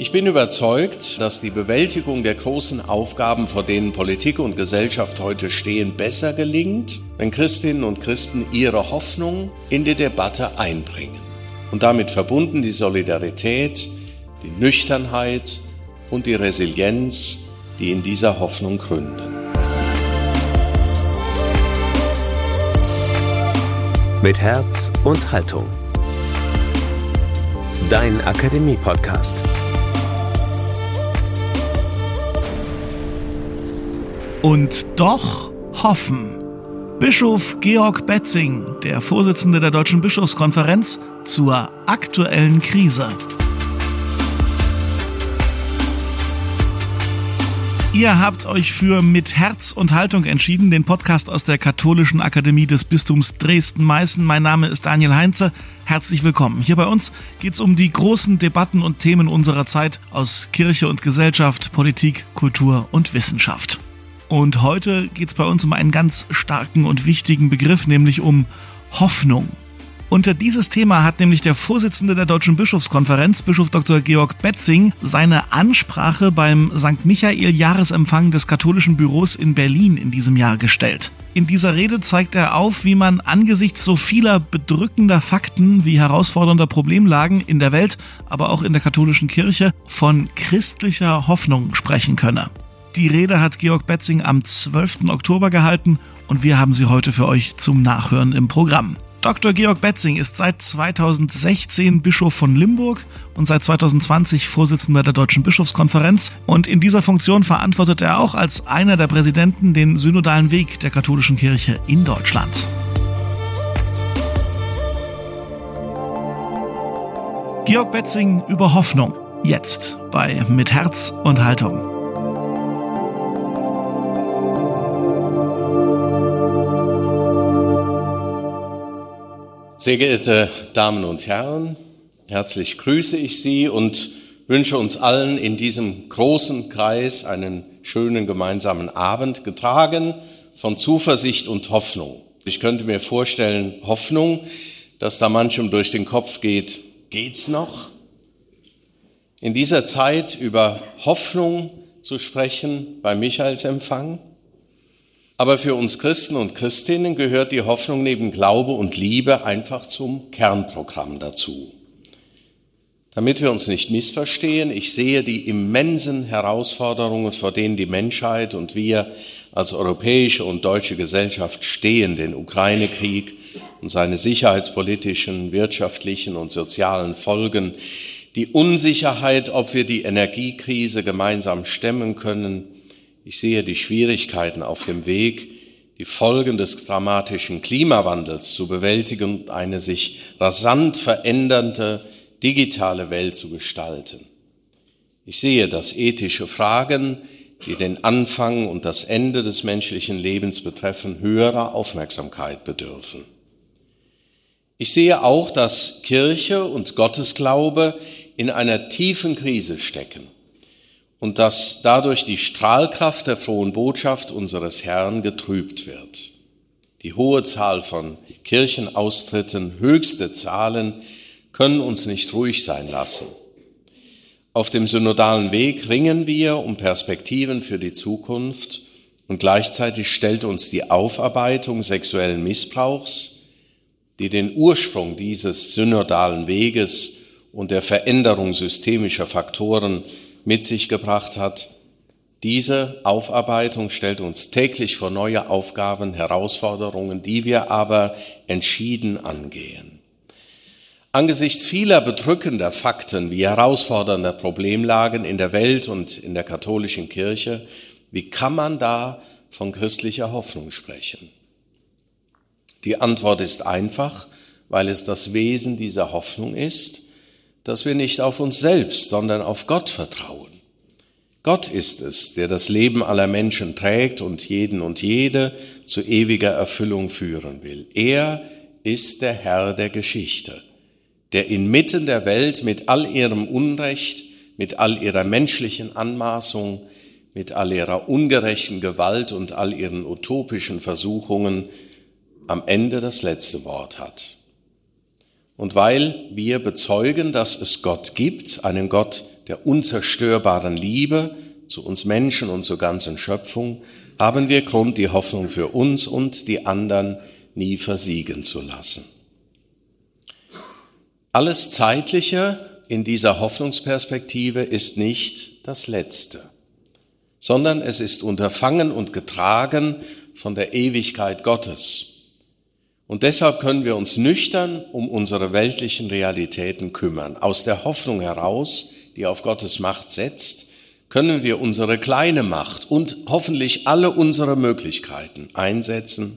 Ich bin überzeugt, dass die Bewältigung der großen Aufgaben, vor denen Politik und Gesellschaft heute stehen, besser gelingt, wenn Christinnen und Christen ihre Hoffnung in die Debatte einbringen. Und damit verbunden die Solidarität, die Nüchternheit und die Resilienz, die in dieser Hoffnung gründen. Mit Herz und Haltung. Dein Akademie-Podcast. Und doch hoffen. Bischof Georg Betzing, der Vorsitzende der Deutschen Bischofskonferenz, zur aktuellen Krise. Ihr habt euch für Mit Herz und Haltung entschieden, den Podcast aus der Katholischen Akademie des Bistums Dresden-Meißen. Mein Name ist Daniel Heinze. Herzlich willkommen. Hier bei uns geht es um die großen Debatten und Themen unserer Zeit aus Kirche und Gesellschaft, Politik, Kultur und Wissenschaft. Und heute geht es bei uns um einen ganz starken und wichtigen Begriff, nämlich um Hoffnung. Unter dieses Thema hat nämlich der Vorsitzende der Deutschen Bischofskonferenz, Bischof Dr. Georg Betzing, seine Ansprache beim St. Michael Jahresempfang des katholischen Büros in Berlin in diesem Jahr gestellt. In dieser Rede zeigt er auf, wie man angesichts so vieler bedrückender Fakten wie herausfordernder Problemlagen in der Welt, aber auch in der katholischen Kirche von christlicher Hoffnung sprechen könne. Die Rede hat Georg Betzing am 12. Oktober gehalten und wir haben sie heute für euch zum Nachhören im Programm. Dr. Georg Betzing ist seit 2016 Bischof von Limburg und seit 2020 Vorsitzender der Deutschen Bischofskonferenz. Und in dieser Funktion verantwortet er auch als einer der Präsidenten den synodalen Weg der katholischen Kirche in Deutschland. Georg Betzing über Hoffnung. Jetzt bei Mit Herz und Haltung. Sehr geehrte Damen und Herren, herzlich grüße ich Sie und wünsche uns allen in diesem großen Kreis einen schönen gemeinsamen Abend, getragen von Zuversicht und Hoffnung. Ich könnte mir vorstellen, Hoffnung, dass da manchem durch den Kopf geht, geht's noch? In dieser Zeit über Hoffnung zu sprechen beim Michaelsempfang, aber für uns Christen und Christinnen gehört die Hoffnung neben Glaube und Liebe einfach zum Kernprogramm dazu. Damit wir uns nicht missverstehen, ich sehe die immensen Herausforderungen, vor denen die Menschheit und wir als europäische und deutsche Gesellschaft stehen, den Ukraine-Krieg und seine sicherheitspolitischen, wirtschaftlichen und sozialen Folgen, die Unsicherheit, ob wir die Energiekrise gemeinsam stemmen können, ich sehe die Schwierigkeiten auf dem Weg, die Folgen des dramatischen Klimawandels zu bewältigen und eine sich rasant verändernde digitale Welt zu gestalten. Ich sehe, dass ethische Fragen, die den Anfang und das Ende des menschlichen Lebens betreffen, höherer Aufmerksamkeit bedürfen. Ich sehe auch, dass Kirche und Gottesglaube in einer tiefen Krise stecken und dass dadurch die Strahlkraft der frohen Botschaft unseres Herrn getrübt wird. Die hohe Zahl von Kirchenaustritten, höchste Zahlen, können uns nicht ruhig sein lassen. Auf dem synodalen Weg ringen wir um Perspektiven für die Zukunft und gleichzeitig stellt uns die Aufarbeitung sexuellen Missbrauchs, die den Ursprung dieses synodalen Weges und der Veränderung systemischer Faktoren mit sich gebracht hat. Diese Aufarbeitung stellt uns täglich vor neue Aufgaben, Herausforderungen, die wir aber entschieden angehen. Angesichts vieler bedrückender Fakten wie herausfordernder Problemlagen in der Welt und in der katholischen Kirche, wie kann man da von christlicher Hoffnung sprechen? Die Antwort ist einfach, weil es das Wesen dieser Hoffnung ist, dass wir nicht auf uns selbst, sondern auf Gott vertrauen. Gott ist es, der das Leben aller Menschen trägt und jeden und jede zu ewiger Erfüllung führen will. Er ist der Herr der Geschichte, der inmitten der Welt mit all ihrem Unrecht, mit all ihrer menschlichen Anmaßung, mit all ihrer ungerechten Gewalt und all ihren utopischen Versuchungen am Ende das letzte Wort hat. Und weil wir bezeugen, dass es Gott gibt, einen Gott der unzerstörbaren Liebe zu uns Menschen und zur ganzen Schöpfung, haben wir Grund, die Hoffnung für uns und die anderen nie versiegen zu lassen. Alles Zeitliche in dieser Hoffnungsperspektive ist nicht das Letzte, sondern es ist unterfangen und getragen von der Ewigkeit Gottes. Und deshalb können wir uns nüchtern um unsere weltlichen Realitäten kümmern. Aus der Hoffnung heraus, die auf Gottes Macht setzt, können wir unsere kleine Macht und hoffentlich alle unsere Möglichkeiten einsetzen,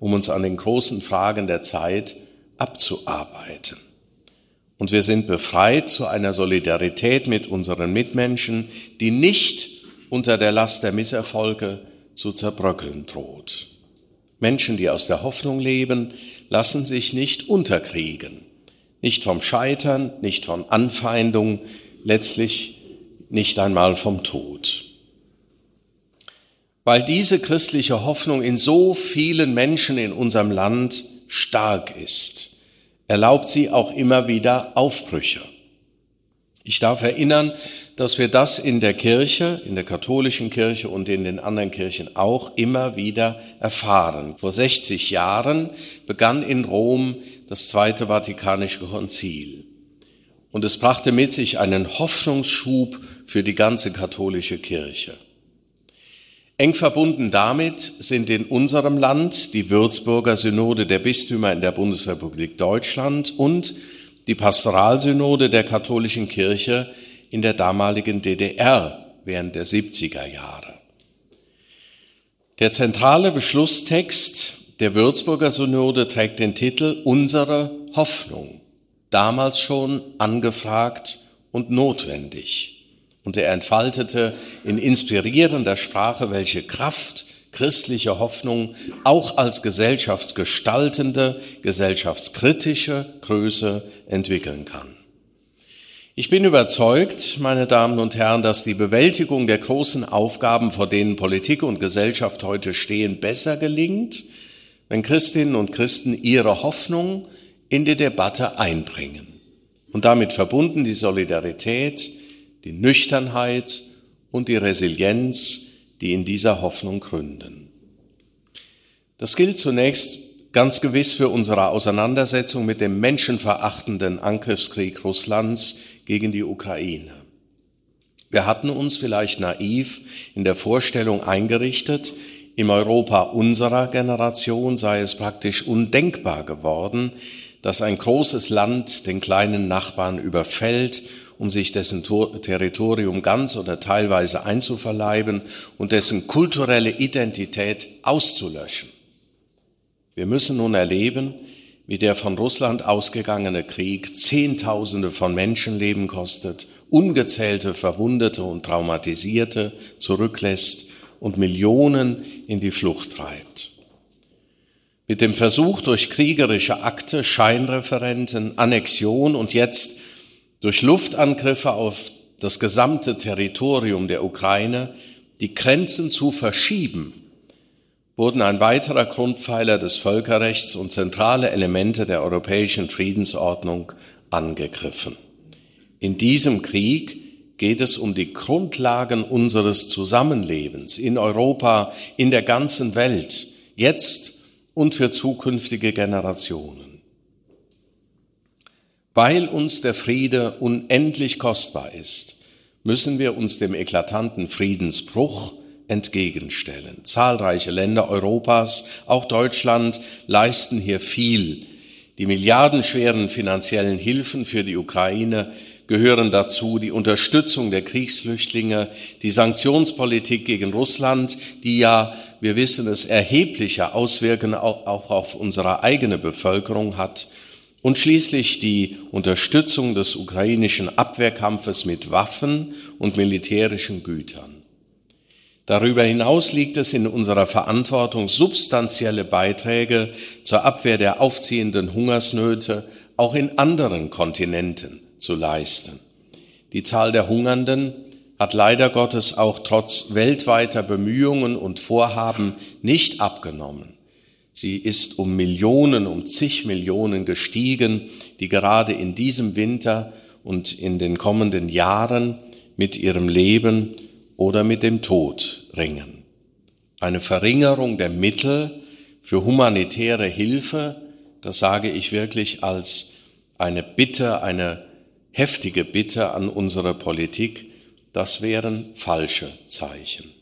um uns an den großen Fragen der Zeit abzuarbeiten. Und wir sind befreit zu einer Solidarität mit unseren Mitmenschen, die nicht unter der Last der Misserfolge zu zerbröckeln droht. Menschen, die aus der Hoffnung leben, lassen sich nicht unterkriegen, nicht vom Scheitern, nicht von Anfeindung, letztlich nicht einmal vom Tod. Weil diese christliche Hoffnung in so vielen Menschen in unserem Land stark ist, erlaubt sie auch immer wieder Aufbrüche. Ich darf erinnern, dass wir das in der Kirche, in der katholischen Kirche und in den anderen Kirchen auch immer wieder erfahren. Vor 60 Jahren begann in Rom das Zweite Vatikanische Konzil. Und es brachte mit sich einen Hoffnungsschub für die ganze katholische Kirche. Eng verbunden damit sind in unserem Land die Würzburger Synode der Bistümer in der Bundesrepublik Deutschland und die Pastoralsynode der katholischen Kirche in der damaligen DDR während der 70er Jahre. Der zentrale Beschlusstext der Würzburger Synode trägt den Titel Unsere Hoffnung damals schon angefragt und notwendig. Und er entfaltete in inspirierender Sprache, welche Kraft christliche Hoffnung auch als gesellschaftsgestaltende, gesellschaftskritische Größe entwickeln kann. Ich bin überzeugt, meine Damen und Herren, dass die Bewältigung der großen Aufgaben, vor denen Politik und Gesellschaft heute stehen, besser gelingt, wenn Christinnen und Christen ihre Hoffnung in die Debatte einbringen. Und damit verbunden die Solidarität, die Nüchternheit und die Resilienz, die in dieser Hoffnung gründen. Das gilt zunächst ganz gewiss für unsere Auseinandersetzung mit dem menschenverachtenden Angriffskrieg Russlands gegen die Ukraine. Wir hatten uns vielleicht naiv in der Vorstellung eingerichtet, im Europa unserer Generation sei es praktisch undenkbar geworden, dass ein großes Land den kleinen Nachbarn überfällt, um sich dessen Territorium ganz oder teilweise einzuverleiben und dessen kulturelle Identität auszulöschen. Wir müssen nun erleben, wie der von Russland ausgegangene Krieg Zehntausende von Menschenleben kostet, ungezählte Verwundete und Traumatisierte zurücklässt und Millionen in die Flucht treibt. Mit dem Versuch durch kriegerische Akte, Scheinreferenten, Annexion und jetzt durch Luftangriffe auf das gesamte Territorium der Ukraine die Grenzen zu verschieben, wurden ein weiterer Grundpfeiler des Völkerrechts und zentrale Elemente der europäischen Friedensordnung angegriffen. In diesem Krieg geht es um die Grundlagen unseres Zusammenlebens in Europa, in der ganzen Welt, jetzt und für zukünftige Generationen. Weil uns der Friede unendlich kostbar ist, müssen wir uns dem eklatanten Friedensbruch entgegenstellen. Zahlreiche Länder Europas, auch Deutschland, leisten hier viel. Die milliardenschweren finanziellen Hilfen für die Ukraine gehören dazu die Unterstützung der Kriegsflüchtlinge, die Sanktionspolitik gegen Russland, die ja, wir wissen es, erhebliche Auswirkungen auch auf unsere eigene Bevölkerung hat, und schließlich die Unterstützung des ukrainischen Abwehrkampfes mit Waffen und militärischen Gütern. Darüber hinaus liegt es in unserer Verantwortung, substanzielle Beiträge zur Abwehr der aufziehenden Hungersnöte auch in anderen Kontinenten zu leisten. Die Zahl der Hungernden hat leider Gottes auch trotz weltweiter Bemühungen und Vorhaben nicht abgenommen. Sie ist um Millionen, um zig Millionen gestiegen, die gerade in diesem Winter und in den kommenden Jahren mit ihrem Leben oder mit dem Tod ringen. Eine Verringerung der Mittel für humanitäre Hilfe, das sage ich wirklich als eine Bitte, eine heftige Bitte an unsere Politik, das wären falsche Zeichen.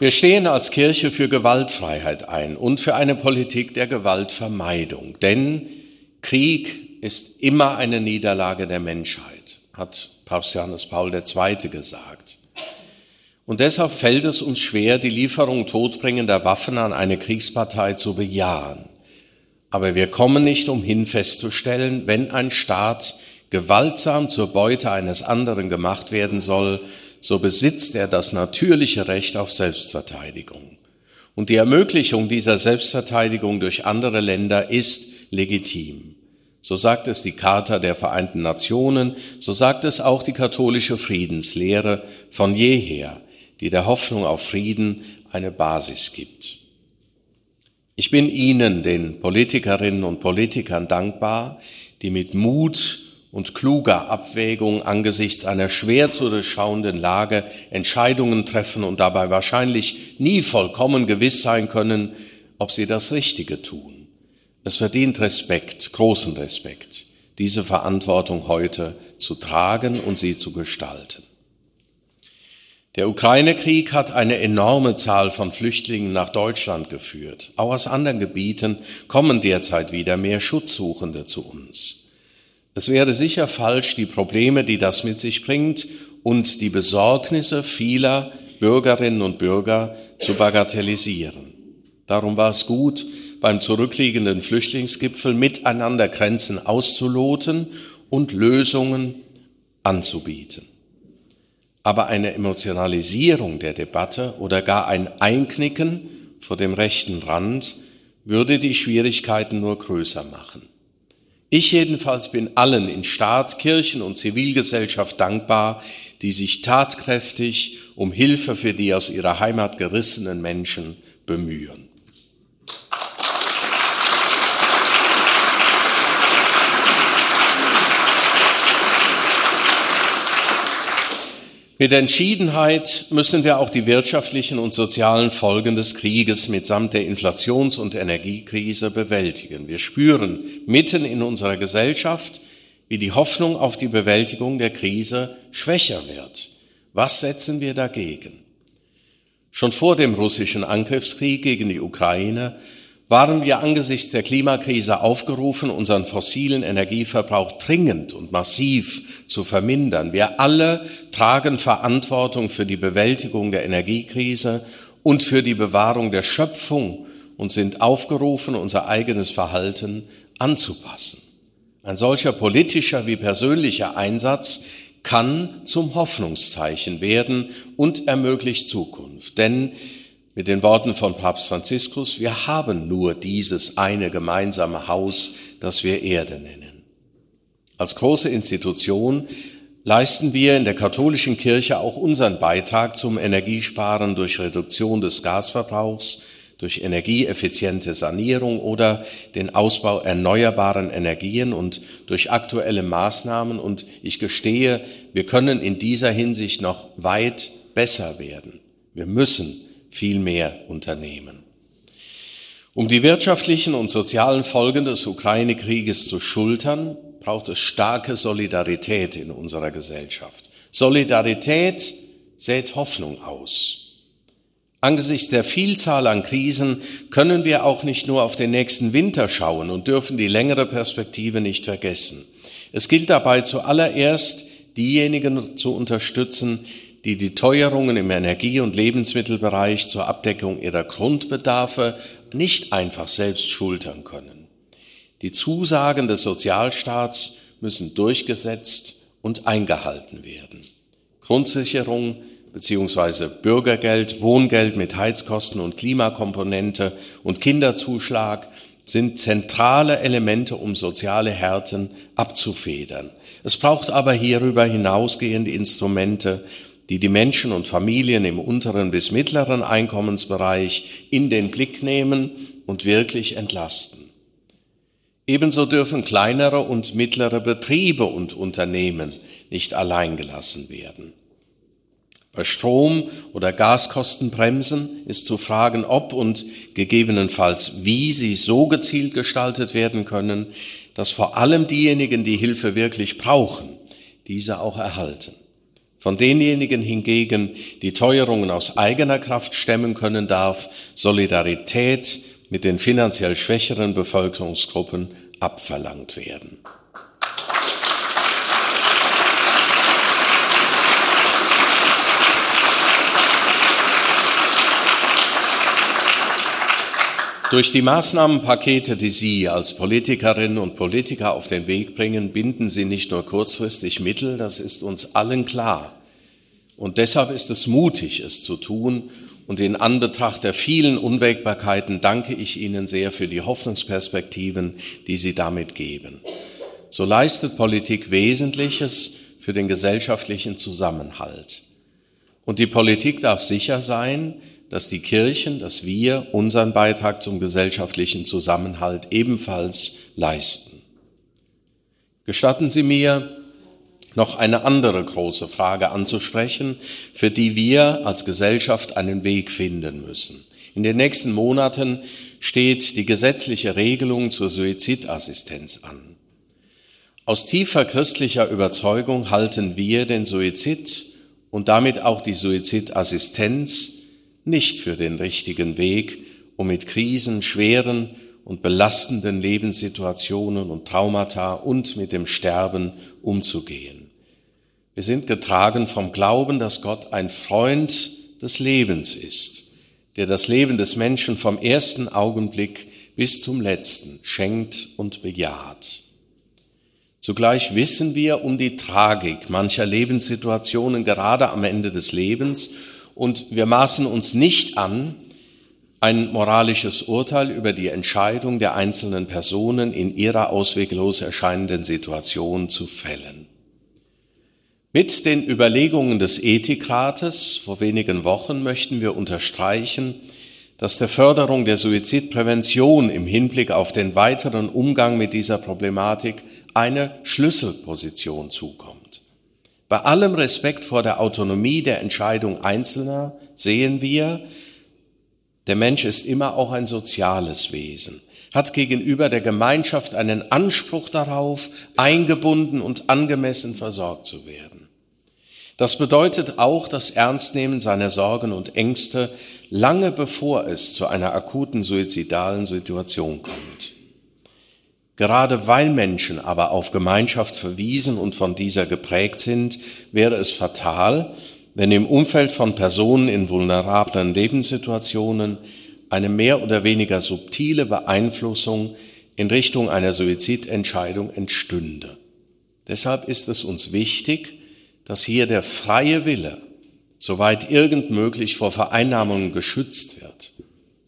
Wir stehen als Kirche für Gewaltfreiheit ein und für eine Politik der Gewaltvermeidung. Denn Krieg ist immer eine Niederlage der Menschheit, hat Papst Johannes Paul II. gesagt. Und deshalb fällt es uns schwer, die Lieferung todbringender Waffen an eine Kriegspartei zu bejahen. Aber wir kommen nicht umhin festzustellen, wenn ein Staat gewaltsam zur Beute eines anderen gemacht werden soll, so besitzt er das natürliche Recht auf Selbstverteidigung. Und die Ermöglichung dieser Selbstverteidigung durch andere Länder ist legitim. So sagt es die Charta der Vereinten Nationen, so sagt es auch die katholische Friedenslehre von jeher, die der Hoffnung auf Frieden eine Basis gibt. Ich bin Ihnen, den Politikerinnen und Politikern, dankbar, die mit Mut und kluger Abwägung angesichts einer schwer zu durchschauenden Lage Entscheidungen treffen und dabei wahrscheinlich nie vollkommen gewiss sein können, ob sie das Richtige tun. Es verdient Respekt, großen Respekt, diese Verantwortung heute zu tragen und sie zu gestalten. Der Ukraine-Krieg hat eine enorme Zahl von Flüchtlingen nach Deutschland geführt. Auch aus anderen Gebieten kommen derzeit wieder mehr Schutzsuchende zu uns. Es wäre sicher falsch, die Probleme, die das mit sich bringt und die Besorgnisse vieler Bürgerinnen und Bürger zu bagatellisieren. Darum war es gut, beim zurückliegenden Flüchtlingsgipfel miteinander Grenzen auszuloten und Lösungen anzubieten. Aber eine Emotionalisierung der Debatte oder gar ein Einknicken vor dem rechten Rand würde die Schwierigkeiten nur größer machen. Ich jedenfalls bin allen in Staat, Kirchen und Zivilgesellschaft dankbar, die sich tatkräftig um Hilfe für die aus ihrer Heimat gerissenen Menschen bemühen. Mit Entschiedenheit müssen wir auch die wirtschaftlichen und sozialen Folgen des Krieges mitsamt der Inflations- und Energiekrise bewältigen. Wir spüren mitten in unserer Gesellschaft, wie die Hoffnung auf die Bewältigung der Krise schwächer wird. Was setzen wir dagegen? Schon vor dem russischen Angriffskrieg gegen die Ukraine waren wir angesichts der Klimakrise aufgerufen, unseren fossilen Energieverbrauch dringend und massiv zu vermindern. Wir alle tragen Verantwortung für die Bewältigung der Energiekrise und für die Bewahrung der Schöpfung und sind aufgerufen, unser eigenes Verhalten anzupassen. Ein solcher politischer wie persönlicher Einsatz kann zum Hoffnungszeichen werden und ermöglicht Zukunft. Denn mit den Worten von Papst Franziskus, wir haben nur dieses eine gemeinsame Haus, das wir Erde nennen. Als große Institution leisten wir in der katholischen Kirche auch unseren Beitrag zum Energiesparen durch Reduktion des Gasverbrauchs, durch energieeffiziente Sanierung oder den Ausbau erneuerbaren Energien und durch aktuelle Maßnahmen. Und ich gestehe, wir können in dieser Hinsicht noch weit besser werden. Wir müssen viel mehr unternehmen. Um die wirtschaftlichen und sozialen Folgen des Ukraine-Krieges zu schultern, braucht es starke Solidarität in unserer Gesellschaft. Solidarität sät Hoffnung aus. Angesichts der Vielzahl an Krisen können wir auch nicht nur auf den nächsten Winter schauen und dürfen die längere Perspektive nicht vergessen. Es gilt dabei zuallererst, diejenigen zu unterstützen, die die Teuerungen im Energie- und Lebensmittelbereich zur Abdeckung ihrer Grundbedarfe nicht einfach selbst schultern können. Die Zusagen des Sozialstaats müssen durchgesetzt und eingehalten werden. Grundsicherung bzw. Bürgergeld, Wohngeld mit Heizkosten und Klimakomponente und Kinderzuschlag sind zentrale Elemente, um soziale Härten abzufedern. Es braucht aber hierüber hinausgehende Instrumente, die die Menschen und Familien im unteren bis mittleren Einkommensbereich in den Blick nehmen und wirklich entlasten. Ebenso dürfen kleinere und mittlere Betriebe und Unternehmen nicht allein gelassen werden. Bei Strom- oder Gaskostenbremsen ist zu fragen, ob und gegebenenfalls wie sie so gezielt gestaltet werden können, dass vor allem diejenigen, die Hilfe wirklich brauchen, diese auch erhalten. Von denjenigen hingegen, die Teuerungen aus eigener Kraft stemmen können, darf Solidarität mit den finanziell schwächeren Bevölkerungsgruppen abverlangt werden. Durch die Maßnahmenpakete, die Sie als Politikerinnen und Politiker auf den Weg bringen, binden Sie nicht nur kurzfristig Mittel, das ist uns allen klar. Und deshalb ist es mutig, es zu tun und in Anbetracht der vielen Unwägbarkeiten danke ich Ihnen sehr für die Hoffnungsperspektiven, die Sie damit geben. So leistet Politik Wesentliches für den gesellschaftlichen Zusammenhalt. Und die Politik darf sicher sein, dass die Kirchen, dass wir unseren Beitrag zum gesellschaftlichen Zusammenhalt ebenfalls leisten. Gestatten Sie mir, noch eine andere große Frage anzusprechen, für die wir als Gesellschaft einen Weg finden müssen. In den nächsten Monaten steht die gesetzliche Regelung zur Suizidassistenz an. Aus tiefer christlicher Überzeugung halten wir den Suizid und damit auch die Suizidassistenz nicht für den richtigen Weg, um mit Krisen, schweren und belastenden Lebenssituationen und Traumata und mit dem Sterben umzugehen. Wir sind getragen vom Glauben, dass Gott ein Freund des Lebens ist, der das Leben des Menschen vom ersten Augenblick bis zum letzten schenkt und bejaht. Zugleich wissen wir um die Tragik mancher Lebenssituationen gerade am Ende des Lebens und wir maßen uns nicht an, ein moralisches Urteil über die Entscheidung der einzelnen Personen in ihrer ausweglos erscheinenden Situation zu fällen. Mit den Überlegungen des Ethikrates vor wenigen Wochen möchten wir unterstreichen, dass der Förderung der Suizidprävention im Hinblick auf den weiteren Umgang mit dieser Problematik eine Schlüsselposition zukommt. Bei allem Respekt vor der Autonomie der Entscheidung Einzelner sehen wir, der Mensch ist immer auch ein soziales Wesen, hat gegenüber der Gemeinschaft einen Anspruch darauf, eingebunden und angemessen versorgt zu werden. Das bedeutet auch das Ernstnehmen seiner Sorgen und Ängste lange bevor es zu einer akuten suizidalen Situation kommt. Gerade weil Menschen aber auf Gemeinschaft verwiesen und von dieser geprägt sind, wäre es fatal, wenn im Umfeld von Personen in vulnerablen Lebenssituationen eine mehr oder weniger subtile Beeinflussung in Richtung einer Suizidentscheidung entstünde. Deshalb ist es uns wichtig, dass hier der freie Wille, soweit irgend möglich, vor Vereinnahmungen geschützt wird.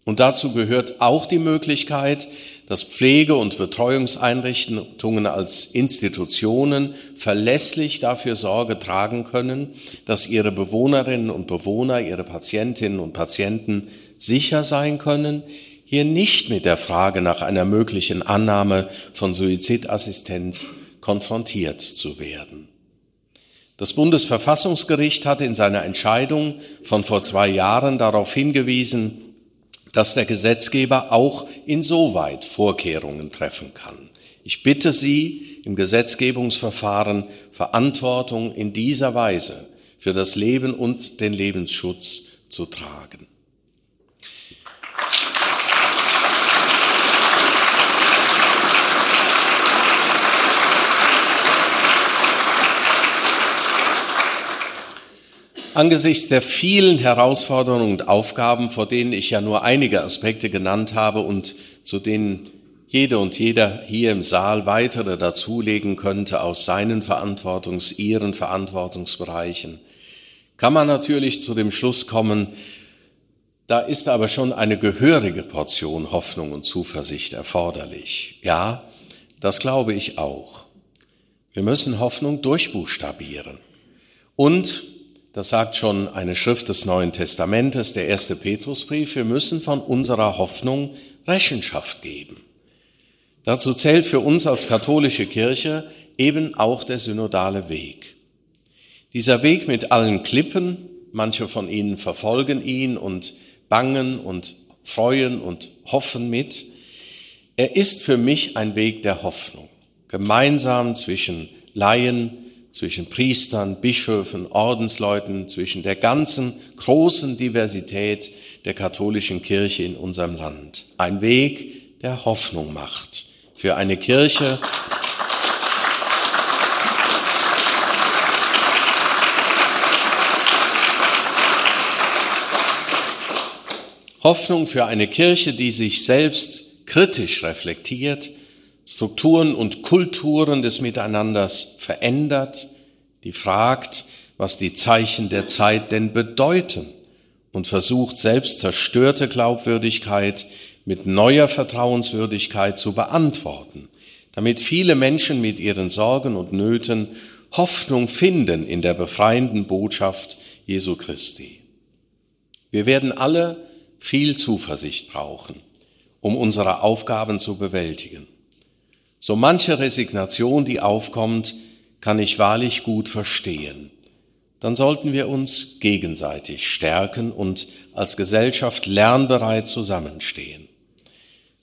Und dazu gehört auch die Möglichkeit, dass Pflege- und Betreuungseinrichtungen als Institutionen verlässlich dafür Sorge tragen können, dass ihre Bewohnerinnen und Bewohner, ihre Patientinnen und Patienten sicher sein können, hier nicht mit der Frage nach einer möglichen Annahme von Suizidassistenz konfrontiert zu werden. Das Bundesverfassungsgericht hat in seiner Entscheidung von vor zwei Jahren darauf hingewiesen, dass der Gesetzgeber auch insoweit Vorkehrungen treffen kann. Ich bitte Sie, im Gesetzgebungsverfahren Verantwortung in dieser Weise für das Leben und den Lebensschutz zu tragen. Angesichts der vielen Herausforderungen und Aufgaben, vor denen ich ja nur einige Aspekte genannt habe und zu denen jede und jeder hier im Saal weitere dazulegen könnte aus seinen Verantwortungs-, ihren Verantwortungsbereichen, kann man natürlich zu dem Schluss kommen, da ist aber schon eine gehörige Portion Hoffnung und Zuversicht erforderlich. Ja, das glaube ich auch. Wir müssen Hoffnung durchbuchstabieren. Und das sagt schon eine Schrift des Neuen Testamentes, der erste Petrusbrief, wir müssen von unserer Hoffnung Rechenschaft geben. Dazu zählt für uns als katholische Kirche eben auch der synodale Weg. Dieser Weg mit allen Klippen, manche von ihnen verfolgen ihn und bangen und freuen und hoffen mit, er ist für mich ein Weg der Hoffnung, gemeinsam zwischen Laien, zwischen Priestern, Bischöfen, Ordensleuten, zwischen der ganzen großen Diversität der katholischen Kirche in unserem Land. Ein Weg, der Hoffnung macht für eine Kirche, Hoffnung für eine Kirche, die sich selbst kritisch reflektiert, Strukturen und Kulturen des Miteinanders verändert, die fragt, was die Zeichen der Zeit denn bedeuten und versucht selbst zerstörte Glaubwürdigkeit mit neuer Vertrauenswürdigkeit zu beantworten, damit viele Menschen mit ihren Sorgen und Nöten Hoffnung finden in der befreienden Botschaft Jesu Christi. Wir werden alle viel Zuversicht brauchen, um unsere Aufgaben zu bewältigen. So manche Resignation, die aufkommt, kann ich wahrlich gut verstehen. Dann sollten wir uns gegenseitig stärken und als Gesellschaft lernbereit zusammenstehen.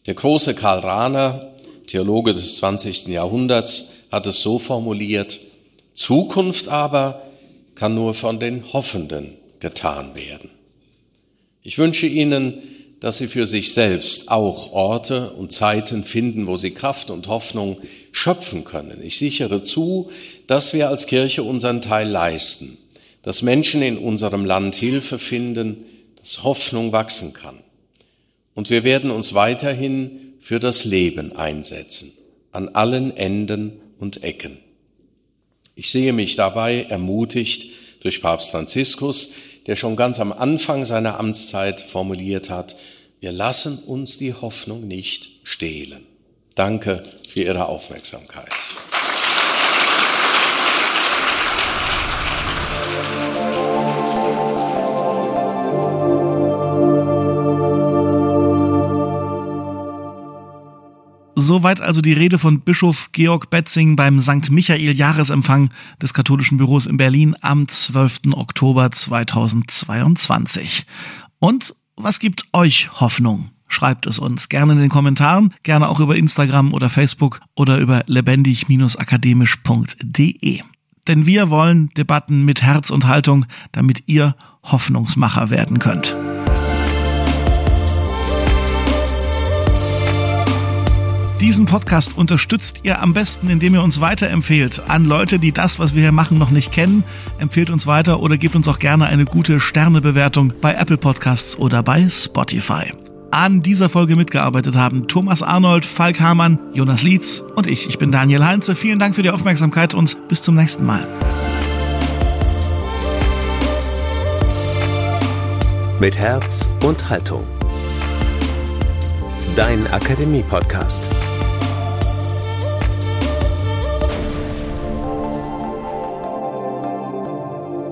Der große Karl Rahner, Theologe des 20. Jahrhunderts, hat es so formuliert, Zukunft aber kann nur von den Hoffenden getan werden. Ich wünsche Ihnen, dass Sie für sich selbst auch Orte und Zeiten finden, wo Sie Kraft und Hoffnung schöpfen können. Ich sichere zu, dass wir als Kirche unseren Teil leisten, dass Menschen in unserem Land Hilfe finden, dass Hoffnung wachsen kann. Und wir werden uns weiterhin für das Leben einsetzen, an allen Enden und Ecken. Ich sehe mich dabei ermutigt durch Papst Franziskus, der schon ganz am Anfang seiner Amtszeit formuliert hat, wir lassen uns die Hoffnung nicht stehlen. Danke für Ihre Aufmerksamkeit. Soweit also die Rede von Bischof Georg Betzing beim St. Michael Jahresempfang des katholischen Büros in Berlin am 12. Oktober 2022. Und was gibt euch Hoffnung? Schreibt es uns gerne in den Kommentaren, gerne auch über Instagram oder Facebook oder über lebendig-akademisch.de. Denn wir wollen Debatten mit Herz und Haltung, damit ihr Hoffnungsmacher werden könnt. Diesen Podcast unterstützt ihr am besten, indem ihr uns weiterempfehlt an Leute, die das, was wir hier machen, noch nicht kennen. Empfehlt uns weiter oder gebt uns auch gerne eine gute Sternebewertung bei Apple Podcasts oder bei Spotify. An dieser Folge mitgearbeitet haben Thomas Arnold, Falk Hamann, Jonas Lietz und ich. Ich bin Daniel Heinze. Vielen Dank für die Aufmerksamkeit und bis zum nächsten Mal. Mit Herz und Haltung. Dein Akademie-Podcast.